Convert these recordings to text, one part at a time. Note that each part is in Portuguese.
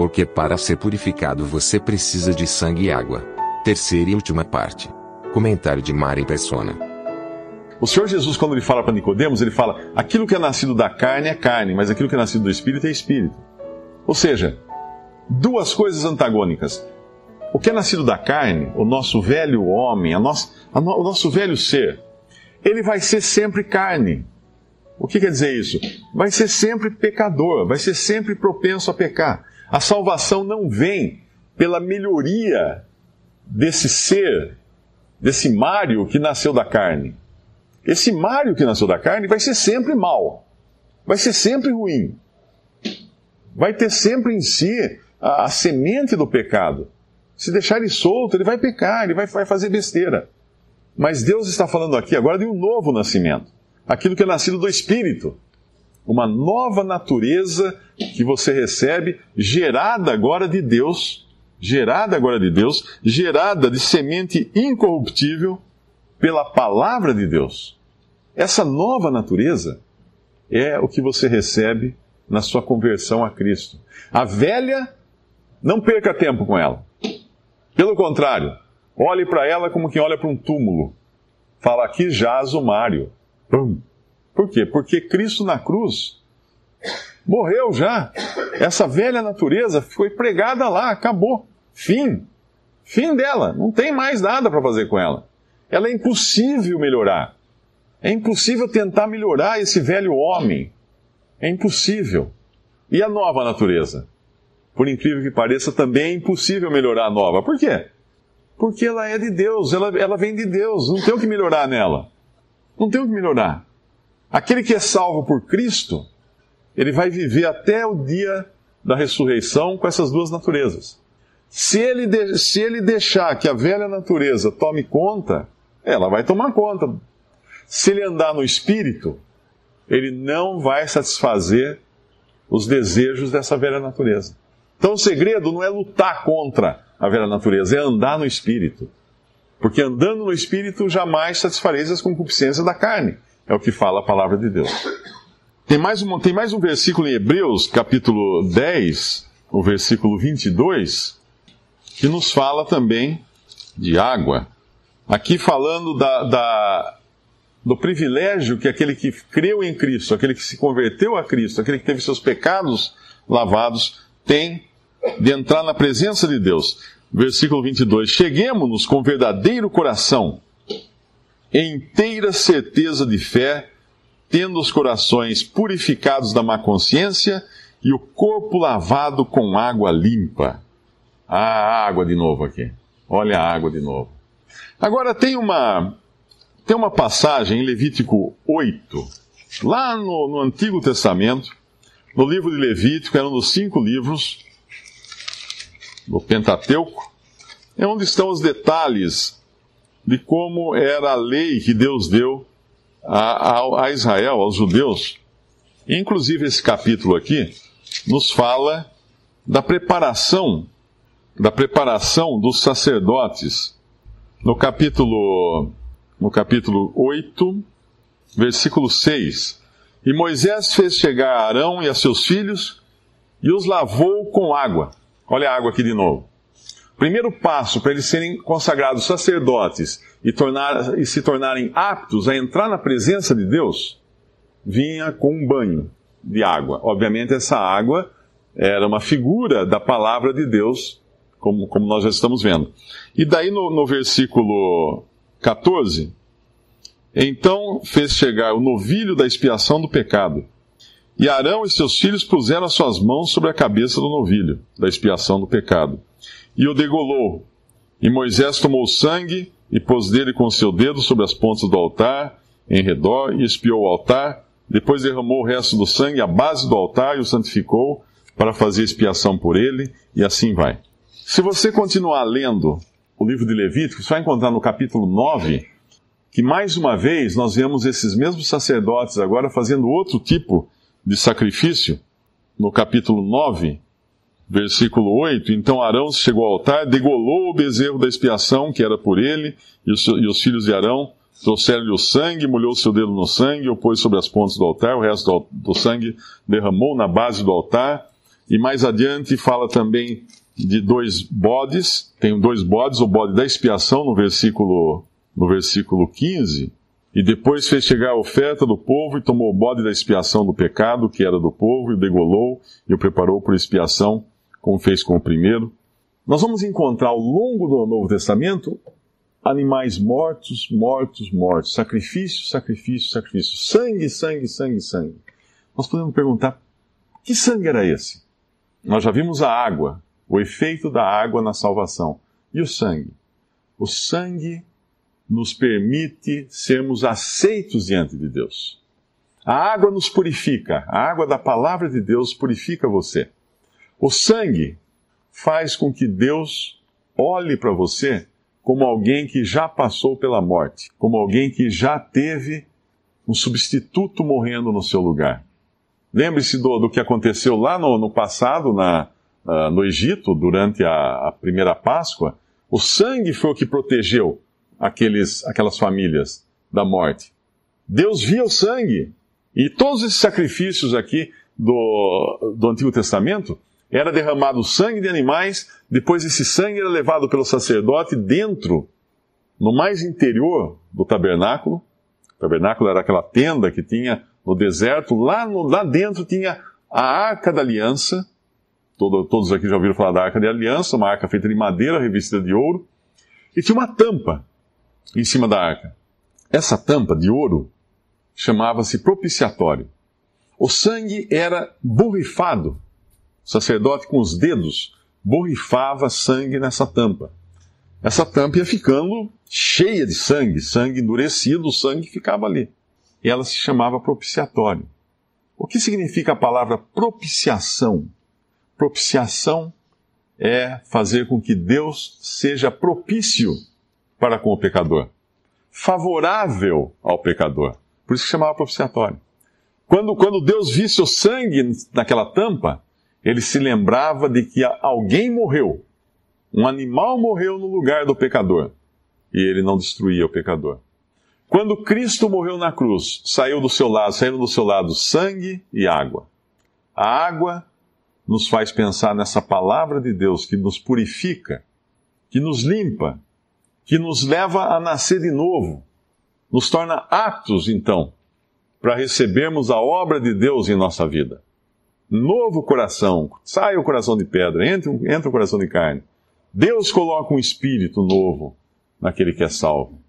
Porque para ser purificado você precisa de sangue e água. Terceira e última parte. Comentário de Mari Persona. O Senhor Jesus, quando ele fala para Nicodemos, ele fala: aquilo que é nascido da carne é carne, mas aquilo que é nascido do espírito é espírito. Ou seja, duas coisas antagônicas. O que é nascido da carne, o nosso velho homem, a nosso, a no, o nosso velho ser, ele vai ser sempre carne. O que quer dizer isso? Vai ser sempre pecador, vai ser sempre propenso a pecar. A salvação não vem pela melhoria desse ser, desse Mário que nasceu da carne. Esse Mário que nasceu da carne vai ser sempre mal, vai ser sempre ruim, vai ter sempre em si a, a semente do pecado. Se deixar ele solto, ele vai pecar, ele vai, vai fazer besteira. Mas Deus está falando aqui agora de um novo nascimento aquilo que é nascido do Espírito. Uma nova natureza que você recebe, gerada agora de Deus, gerada agora de Deus, gerada de semente incorruptível pela palavra de Deus. Essa nova natureza é o que você recebe na sua conversão a Cristo. A velha, não perca tempo com ela. Pelo contrário, olhe para ela como quem olha para um túmulo. Fala aqui jaz o Mário. Pum. Por quê? Porque Cristo na cruz morreu já. Essa velha natureza foi pregada lá, acabou. Fim. Fim dela. Não tem mais nada para fazer com ela. Ela é impossível melhorar. É impossível tentar melhorar esse velho homem. É impossível. E a nova natureza? Por incrível que pareça, também é impossível melhorar a nova. Por quê? Porque ela é de Deus, ela, ela vem de Deus. Não tem o que melhorar nela. Não tem o que melhorar. Aquele que é salvo por Cristo, ele vai viver até o dia da ressurreição com essas duas naturezas. Se ele, de, se ele deixar que a velha natureza tome conta, ela vai tomar conta. Se ele andar no espírito, ele não vai satisfazer os desejos dessa velha natureza. Então o segredo não é lutar contra a velha natureza, é andar no espírito. Porque andando no espírito jamais satisfareis as concupiscências da carne. É o que fala a palavra de Deus. Tem mais, um, tem mais um versículo em Hebreus, capítulo 10, o versículo 22, que nos fala também de água. Aqui falando da, da, do privilégio que aquele que creu em Cristo, aquele que se converteu a Cristo, aquele que teve seus pecados lavados, tem de entrar na presença de Deus. Versículo 22: Cheguemos-nos com verdadeiro coração inteira certeza de fé, tendo os corações purificados da má consciência e o corpo lavado com água limpa. Ah, água de novo aqui. Olha a água de novo. Agora tem uma tem uma passagem em Levítico 8, lá no, no Antigo Testamento, no livro de Levítico, era um dos cinco livros do Pentateuco, é onde estão os detalhes de como era a lei que Deus deu a, a, a Israel, aos judeus. Inclusive, esse capítulo aqui nos fala da preparação, da preparação dos sacerdotes. No capítulo, no capítulo 8, versículo 6. E Moisés fez chegar Arão e a seus filhos e os lavou com água. Olha a água aqui de novo primeiro passo para eles serem consagrados sacerdotes e, tornar, e se tornarem aptos a entrar na presença de Deus, vinha com um banho de água. Obviamente, essa água era uma figura da palavra de Deus, como, como nós já estamos vendo. E daí no, no versículo 14, então fez chegar o novilho da expiação do pecado. E Arão e seus filhos puseram as suas mãos sobre a cabeça do novilho da expiação do pecado e o degolou. E Moisés tomou sangue e pôs dele com seu dedo sobre as pontas do altar, em redor, e espiou o altar, depois derramou o resto do sangue à base do altar e o santificou para fazer expiação por ele, e assim vai. Se você continuar lendo o livro de Levítico, você vai encontrar no capítulo 9 que mais uma vez nós vemos esses mesmos sacerdotes agora fazendo outro tipo de sacrifício. No capítulo 9, versículo 8: Então Arão chegou ao altar, degolou o bezerro da expiação, que era por ele, e os, e os filhos de Arão trouxeram-lhe o sangue, molhou seu dedo no sangue, o pôs sobre as pontas do altar, o resto do, do sangue derramou na base do altar. E mais adiante fala também de dois bodes, tem dois bodes, o bode da expiação no versículo, no versículo 15, e depois fez chegar a oferta do povo e tomou o bode da expiação do pecado, que era do povo, e o degolou e o preparou por expiação, como fez com o primeiro. Nós vamos encontrar ao longo do Novo Testamento animais mortos, mortos, mortos, sacrifício, sacrifício, sacrifício, sangue, sangue, sangue, sangue. Nós podemos perguntar: que sangue era esse? Nós já vimos a água, o efeito da água na salvação. E o sangue? O sangue nos permite sermos aceitos diante de Deus. A água nos purifica, a água da palavra de Deus purifica você. O sangue faz com que Deus olhe para você como alguém que já passou pela morte, como alguém que já teve um substituto morrendo no seu lugar. Lembre-se do, do, que aconteceu lá no, no passado, na, uh, no Egito, durante a, a, primeira Páscoa, o sangue foi o que protegeu aqueles, aquelas famílias da morte. Deus via o sangue. E todos esses sacrifícios aqui do, do Antigo Testamento era derramado sangue de animais, depois esse sangue era levado pelo sacerdote dentro, no mais interior do tabernáculo. O tabernáculo era aquela tenda que tinha no deserto, lá, no, lá dentro tinha a arca da aliança, todo, todos aqui já ouviram falar da Arca de Aliança, uma arca feita de madeira revestida de ouro, e tinha uma tampa em cima da arca. Essa tampa de ouro chamava-se propiciatório. O sangue era borrifado. O sacerdote, com os dedos, borrifava sangue nessa tampa. Essa tampa ia ficando cheia de sangue, sangue endurecido, o sangue ficava ali. E ela se chamava propiciatório. O que significa a palavra propiciação? Propiciação é fazer com que Deus seja propício para com o pecador, favorável ao pecador. Por isso que chamava propiciatório. Quando, quando Deus visse o sangue naquela tampa, ele se lembrava de que alguém morreu, um animal morreu no lugar do pecador, e ele não destruía o pecador. Quando Cristo morreu na cruz, saiu do seu lado, saíram do seu lado sangue e água. A água nos faz pensar nessa palavra de Deus que nos purifica, que nos limpa, que nos leva a nascer de novo, nos torna aptos, então, para recebermos a obra de Deus em nossa vida. Novo coração, sai o coração de pedra, entra, entra o coração de carne. Deus coloca um espírito novo naquele que é salvo.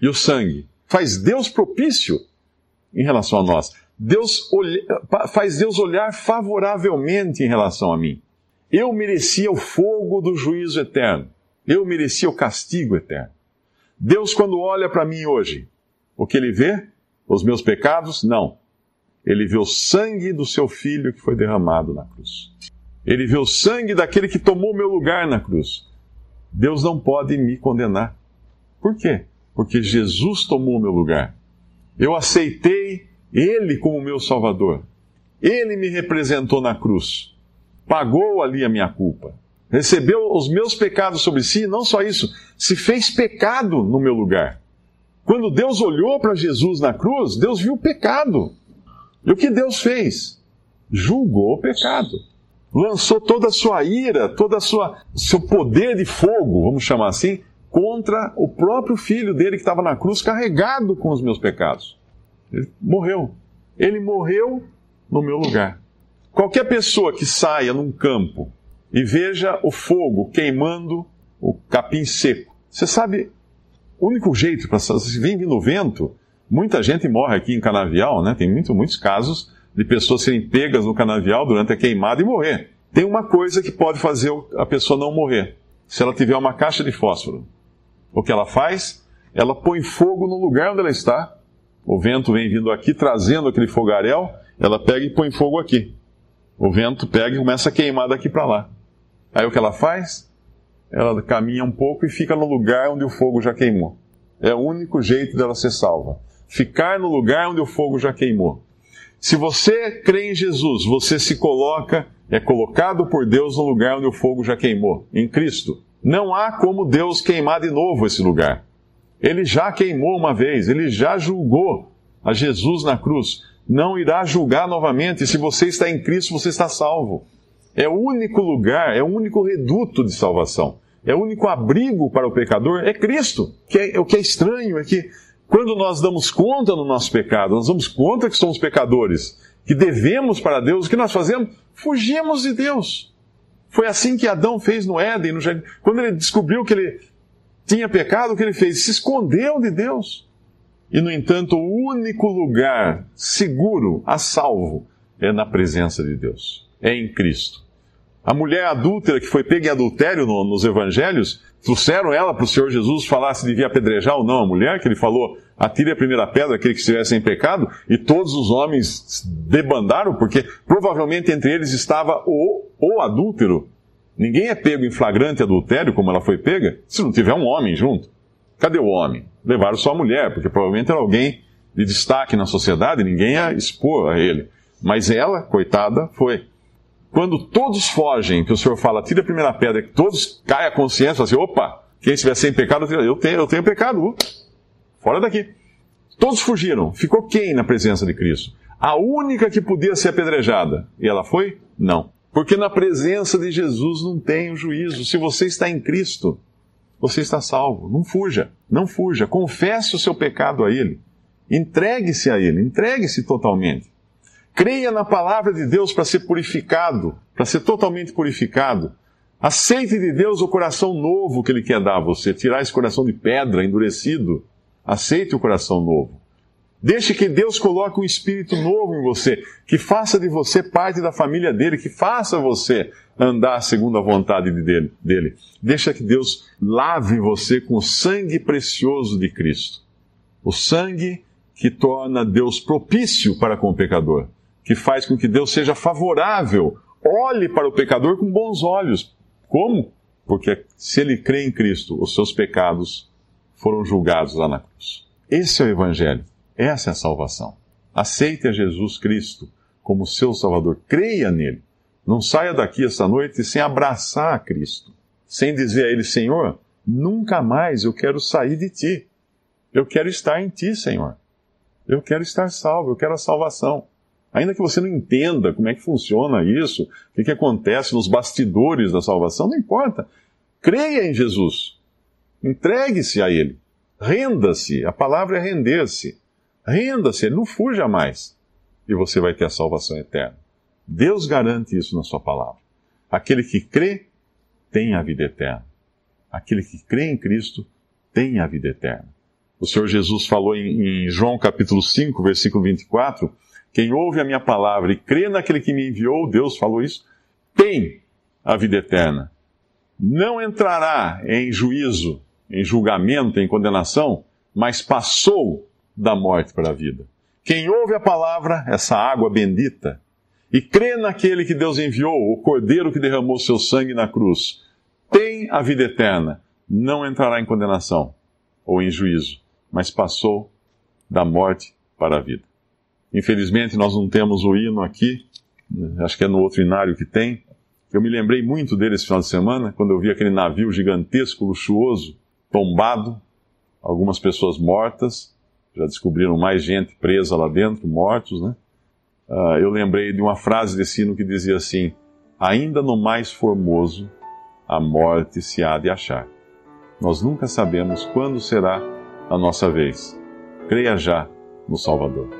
E o sangue faz Deus propício em relação a nós. Deus faz Deus olhar favoravelmente em relação a mim. Eu merecia o fogo do juízo eterno. Eu merecia o castigo eterno. Deus, quando olha para mim hoje, o que ele vê? Os meus pecados? Não. Ele vê o sangue do seu filho que foi derramado na cruz. Ele vê o sangue daquele que tomou meu lugar na cruz. Deus não pode me condenar. Por quê? Porque Jesus tomou o meu lugar. Eu aceitei ele como meu Salvador. Ele me representou na cruz. Pagou ali a minha culpa. Recebeu os meus pecados sobre si, não só isso, se fez pecado no meu lugar. Quando Deus olhou para Jesus na cruz, Deus viu o pecado. E o que Deus fez? Julgou o pecado. Lançou toda a sua ira, todo o seu poder de fogo, vamos chamar assim, contra o próprio filho dele que estava na cruz, carregado com os meus pecados. Ele morreu. Ele morreu no meu lugar. Qualquer pessoa que saia num campo e veja o fogo queimando o capim seco, você sabe, o único jeito para se vem vindo vento, muita gente morre aqui em canavial, né? Tem muito, muitos casos de pessoas serem pegas no canavial durante a queimada e morrer. Tem uma coisa que pode fazer a pessoa não morrer. Se ela tiver uma caixa de fósforo, o que ela faz? Ela põe fogo no lugar onde ela está O vento vem vindo aqui, trazendo aquele fogaréu, ela pega e põe fogo aqui. O vento pega e começa a queimar daqui para lá. Aí o que ela faz? Ela caminha um pouco e fica no lugar onde o fogo já queimou. É o único jeito dela ser salva. Ficar no lugar onde o fogo já queimou. Se você crê em Jesus, você se coloca, é colocado por Deus no lugar onde o fogo já queimou, em Cristo. Não há como Deus queimar de novo esse lugar. Ele já queimou uma vez, ele já julgou a Jesus na cruz. Não irá julgar novamente. Se você está em Cristo, você está salvo. É o único lugar, é o único reduto de salvação. É o único abrigo para o pecador, é Cristo. Que é, o que é estranho é que quando nós damos conta do nosso pecado, nós damos conta que somos pecadores, que devemos para Deus, o que nós fazemos? Fugimos de Deus. Foi assim que Adão fez no Éden, no jardim. Quando ele descobriu que ele tinha pecado, o que ele fez? Se escondeu de Deus. E, no entanto, o único lugar seguro, a salvo, é na presença de Deus. É em Cristo. A mulher adúltera que foi pega em adultério no, nos evangelhos, trouxeram ela para o Senhor Jesus falar se devia apedrejar ou não a mulher, que ele falou, atire a primeira pedra aquele que estivesse em pecado, e todos os homens debandaram, porque provavelmente entre eles estava o, o adúltero, Ninguém é pego em flagrante adultério, como ela foi pega, se não tiver um homem junto. Cadê o homem? Levaram só a mulher, porque provavelmente era alguém de destaque na sociedade, ninguém ia expor a ele. Mas ela, coitada, foi. Quando todos fogem, que o Senhor fala, tira a primeira pedra, que todos caem a consciência, assim, opa, quem estiver sem pecado, eu tenho, eu tenho pecado, uh, fora daqui. Todos fugiram. Ficou quem na presença de Cristo? A única que podia ser apedrejada. E ela foi? Não. Porque na presença de Jesus não tem o juízo. Se você está em Cristo, você está salvo. Não fuja, não fuja. Confesse o seu pecado a Ele. Entregue-se a Ele, entregue-se totalmente. Creia na palavra de Deus para ser purificado, para ser totalmente purificado. Aceite de Deus o coração novo que Ele quer dar a você, tirar esse coração de pedra endurecido. Aceite o coração novo. Deixe que Deus coloque um espírito novo em você, que faça de você parte da família dele, que faça você andar segundo a vontade dele. dele. Deixa que Deus lave você com o sangue precioso de Cristo. O sangue que torna Deus propício para com o pecador, que faz com que Deus seja favorável, olhe para o pecador com bons olhos. Como? Porque se ele crê em Cristo, os seus pecados foram julgados lá na cruz. Esse é o Evangelho. Essa é a salvação. Aceite a Jesus Cristo como seu Salvador. Creia nele. Não saia daqui esta noite sem abraçar a Cristo, sem dizer a Ele, Senhor, nunca mais eu quero sair de ti. Eu quero estar em ti, Senhor. Eu quero estar salvo, eu quero a salvação. Ainda que você não entenda como é que funciona isso, o que, que acontece nos bastidores da salvação, não importa. Creia em Jesus. Entregue-se a Ele. Renda-se. A palavra é render-se. Renda-se, não fuja mais. E você vai ter a salvação eterna. Deus garante isso na sua palavra. Aquele que crê tem a vida eterna. Aquele que crê em Cristo tem a vida eterna. O Senhor Jesus falou em, em João capítulo 5, versículo 24: Quem ouve a minha palavra e crê naquele que me enviou, Deus falou isso, tem a vida eterna. Não entrará em juízo, em julgamento, em condenação, mas passou da morte para a vida. Quem ouve a palavra, essa água bendita, e crê naquele que Deus enviou, o Cordeiro que derramou seu sangue na cruz, tem a vida eterna, não entrará em condenação ou em juízo, mas passou da morte para a vida. Infelizmente, nós não temos o hino aqui, acho que é no outro inário que tem. Eu me lembrei muito dele esse final de semana, quando eu vi aquele navio gigantesco, luxuoso, tombado, algumas pessoas mortas, já descobriram mais gente presa lá dentro, mortos, né? Uh, eu lembrei de uma frase desse hino que dizia assim: Ainda no mais formoso, a morte se há de achar. Nós nunca sabemos quando será a nossa vez. Creia já no Salvador.